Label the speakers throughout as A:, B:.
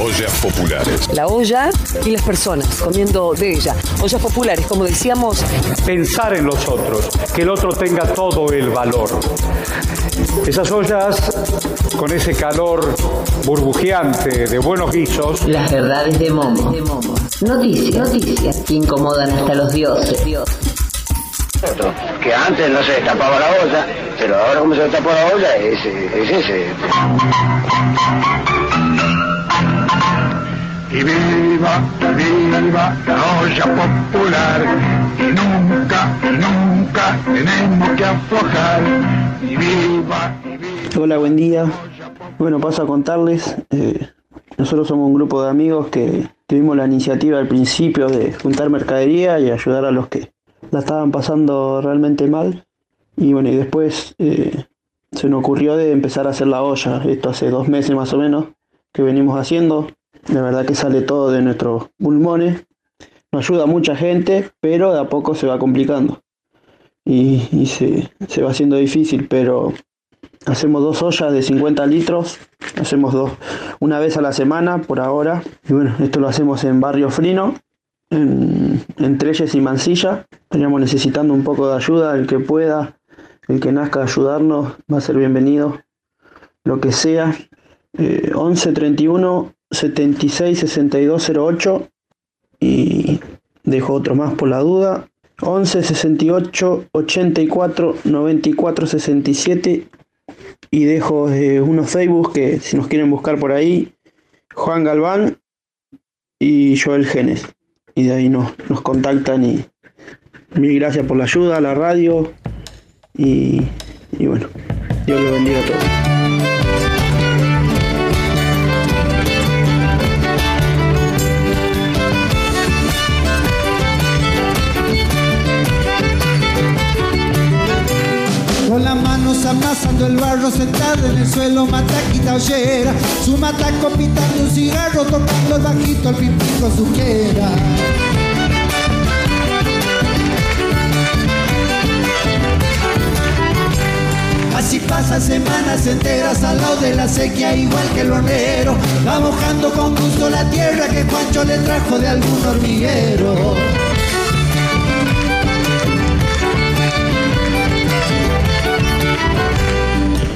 A: Ollas populares.
B: La olla y las personas comiendo de ella. Ollas populares, como decíamos.
C: Pensar en los otros, que el otro tenga todo el valor. Esas ollas con ese calor burbujeante de buenos guisos.
D: Las verdades de Momo. Noticias, noticias que incomodan hasta los dioses.
E: Que antes no se destapaba la olla, pero ahora como se destapó la olla es, es ese.
F: Y viva, viva la olla popular. Y nunca, nunca tenemos que aflojar. Y viva, y viva.
G: Hola, buen día. Bueno, paso a contarles. eh, nosotros somos un grupo de amigos que tuvimos la iniciativa al principio de juntar mercadería y ayudar a los que la estaban pasando realmente mal. Y bueno, y después eh, se nos ocurrió de empezar a hacer la olla. Esto hace dos meses más o menos que venimos haciendo. La verdad que sale todo de nuestros pulmones. Nos ayuda mucha gente, pero de a poco se va complicando. Y, se, va haciendo difícil, pero Hacemos dos ollas de 50 litros, hacemos dos, una vez a la semana por ahora. Y bueno, esto lo hacemos en Barrio Frino, en, en y Mansilla. Estaríamos necesitando un poco de ayuda, el que pueda, el que nazca a ayudarnos, va a ser bienvenido, lo que sea. Eh, 11 31 76 62 08 y dejo otro más por la duda. 11 68 84 94 67 y dejo eh, unos Facebook que si nos quieren buscar por ahí, Juan Galván y Joel Genes. Y de ahí nos, nos contactan y mil gracias por la ayuda, a la radio y, y bueno, Dios lo bendiga a todos.
H: Amasando el barro sentado en el suelo, mataquita ollera. Su mataco pitando un cigarro, tocando el bajito al pipico su quiera. Así pasa semanas enteras al lado de la sequía, igual que el hornero. Va mojando con gusto la tierra que Juancho le trajo de algún hormiguero.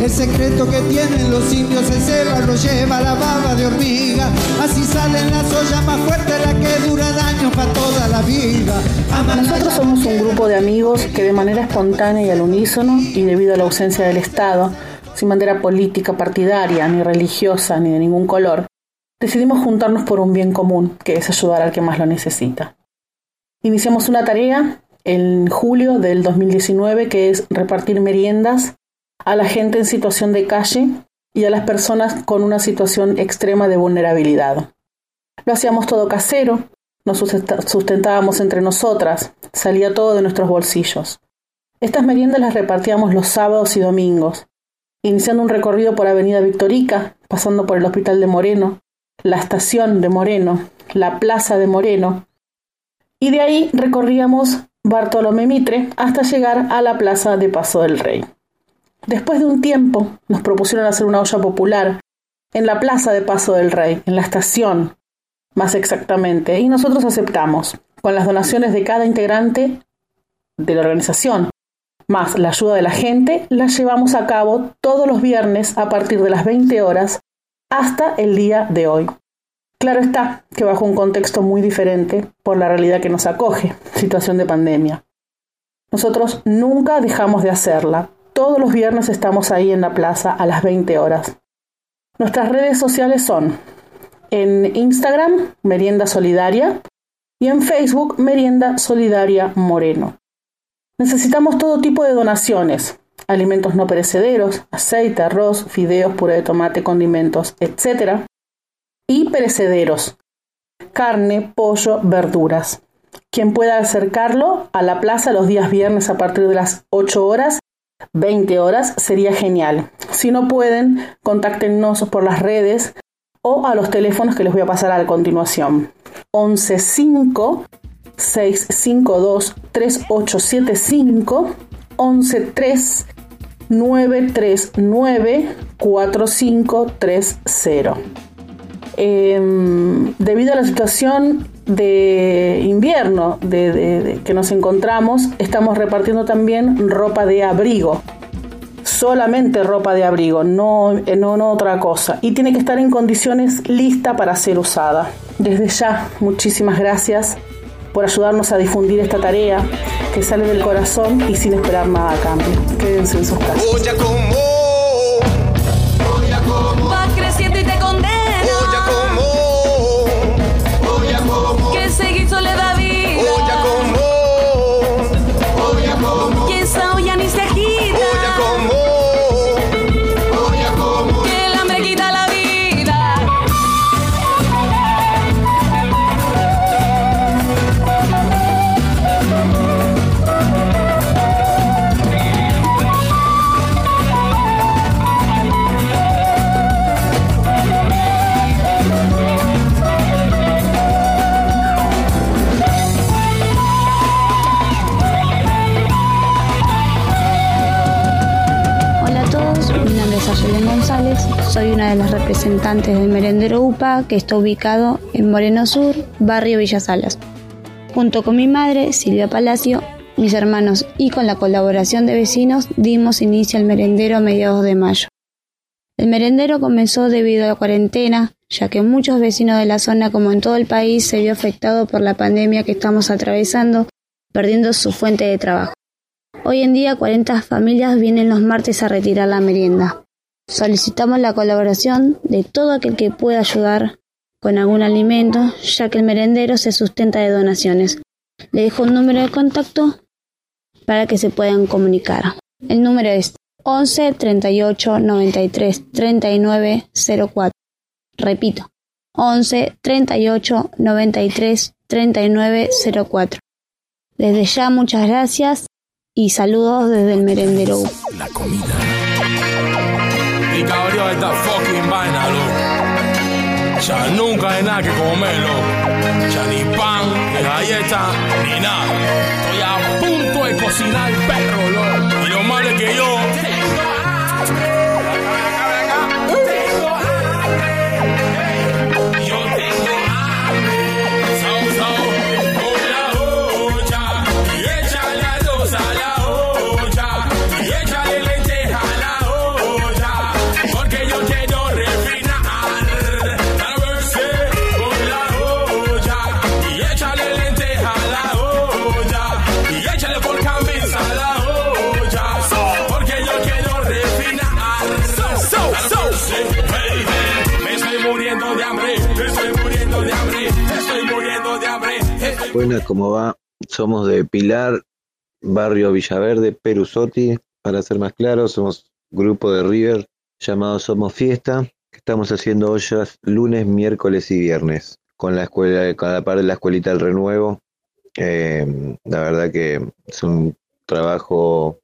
H: El secreto que tienen los indios ese barro lleva la baba de hormiga. Así salen las ollas más fuertes, la que dura daño para toda la vida.
I: Nosotros somos un grupo de amigos que de manera espontánea y al unísono, y debido a la ausencia del Estado, sin bandera política partidaria, ni religiosa, ni de ningún color, decidimos juntarnos por un bien común, que es ayudar al que más lo necesita. Iniciamos una tarea en julio del 2019 que es repartir meriendas a la gente en situación de calle y a las personas con una situación extrema de vulnerabilidad. Lo hacíamos todo casero, nos sustentábamos entre nosotras, salía todo de nuestros bolsillos. Estas meriendas las repartíamos los sábados y domingos, iniciando un recorrido por Avenida Victorica, pasando por el Hospital de Moreno, la estación de Moreno, la Plaza de Moreno, y de ahí recorríamos Bartolomé Mitre hasta llegar a la Plaza de Paso del Rey. Después de un tiempo nos propusieron hacer una olla popular en la Plaza de Paso del Rey, en la estación, más exactamente, y nosotros aceptamos, con las donaciones de cada integrante de la organización, más la ayuda de la gente, la llevamos a cabo todos los viernes a partir de las 20 horas hasta el día de hoy. Claro está que bajo un contexto muy diferente por la realidad que nos acoge, situación de pandemia. Nosotros nunca dejamos de hacerla, todos los viernes estamos ahí en la plaza a las 20 horas. Nuestras redes sociales son en Instagram, Merienda Solidaria, y en Facebook, Merienda Solidaria Moreno. Necesitamos todo tipo de donaciones, alimentos no perecederos, aceite, arroz, fideos, puré de tomate, condimentos, etc. Y perecederos, carne, pollo, verduras. Quien pueda acercarlo a la plaza los días viernes a partir de las 8 horas 20 horas sería genial. Si no pueden, contáctenos por las redes o a los teléfonos que les voy a pasar a continuación. 115 652 3875 113 939 4530. Em, debido a la situación de invierno de, que nos encontramos, estamos repartiendo también ropa de abrigo. Solamente ropa de abrigo, no, eh, no, no otra cosa. Y tiene que estar en condiciones lista para ser usada. Desde ya, muchísimas gracias por ayudarnos a difundir esta tarea que sale del corazón y sin esperar nada a cambio. Quédense en sus casas.
A: Soy una de las representantes del merendero UPA que está ubicado en Moreno Sur, barrio Villasalas. Junto con mi madre, Silvia Palacio, mis hermanos y con la colaboración de vecinos dimos inicio al merendero a mediados de mayo. El merendero comenzó debido a la cuarentena, ya que muchos vecinos de la zona como en todo el país se vio afectado por la pandemia que estamos atravesando, perdiendo su fuente de trabajo. Hoy en día 40 familias vienen los martes a retirar la merienda. Solicitamos la colaboración de todo aquel que pueda ayudar con algún alimento, ya que el merendero se sustenta de donaciones. Le dejo un número de contacto para que se puedan comunicar. El número es 11 38 93 39 04. Repito, 11 38 93 39 04. Desde ya muchas gracias y saludos desde el merendero. La comida
J: y cabrón esta fucking vaina, loco. Ya nunca hay nada que comerlo. Ya ni pan, ni galleta, ni nada. Estoy a punto de cocinar el perro, loco. Y lo malo es que yo
K: Buenas, ¿cómo va? Somos de Pilar, barrio Villaverde, Perusotti. Para ser más claros, somos grupo de River llamado Somos Fiesta, que estamos haciendo ollas lunes, miércoles y viernes con la escuela, cada par de la escuelita del renuevo. Eh, la verdad que es un trabajo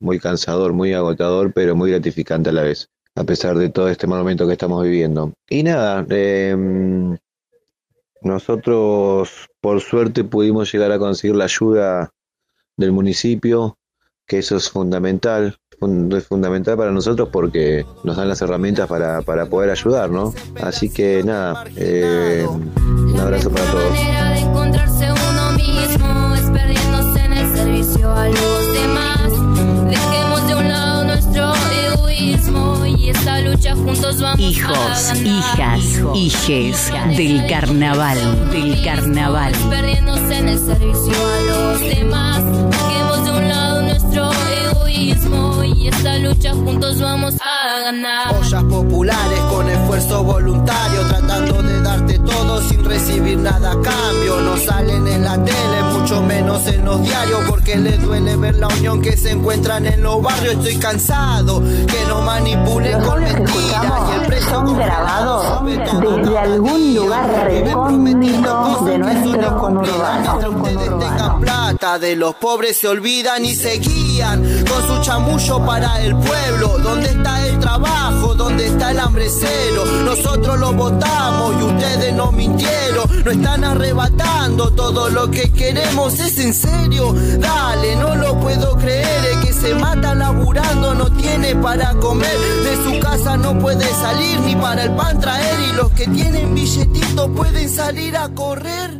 K: muy cansador, muy agotador, pero muy gratificante a la vez, a pesar de todo este momento que estamos viviendo. Y nada, eh, nosotros, por suerte, pudimos llegar a conseguir la ayuda del municipio, que eso es fundamental, es fundamental para nosotros porque nos dan las herramientas para, para poder ayudar, ¿no? Así que nada, eh, un abrazo para todos.
L: Hijes del carnaval, del carnaval. Perdiéndose en el servicio a los demás. Dejemos de un lado nuestro egoísmo y esta lucha juntos vamos a ganar.
M: Ollas populares con esfuerzo voluntario, tratando de darte todo sin recibir nada a cambio. No salen en la tele, mucho menos en los diarios, porque les duele ver la unión que se encuentran en los barrios. Estoy cansado que nos manipulen con mentiras
N: algún lugar recóndito de nuestro conurbano.
M: tengan plata, de los pobres se olvidan y se guían con su chamullo para el pueblo. ¿Dónde está el trabajo? ¿Dónde está el hambre cero. Nosotros lo votamos y ustedes no mintieron. No están arrebatando todo lo que queremos, es en serio. Dale, no lo puedo creer, es que se mata laburando, no tiene para comer. De su casa no puede salir ni para el pan traer. Y los que tienen billetitos pueden salir a correr.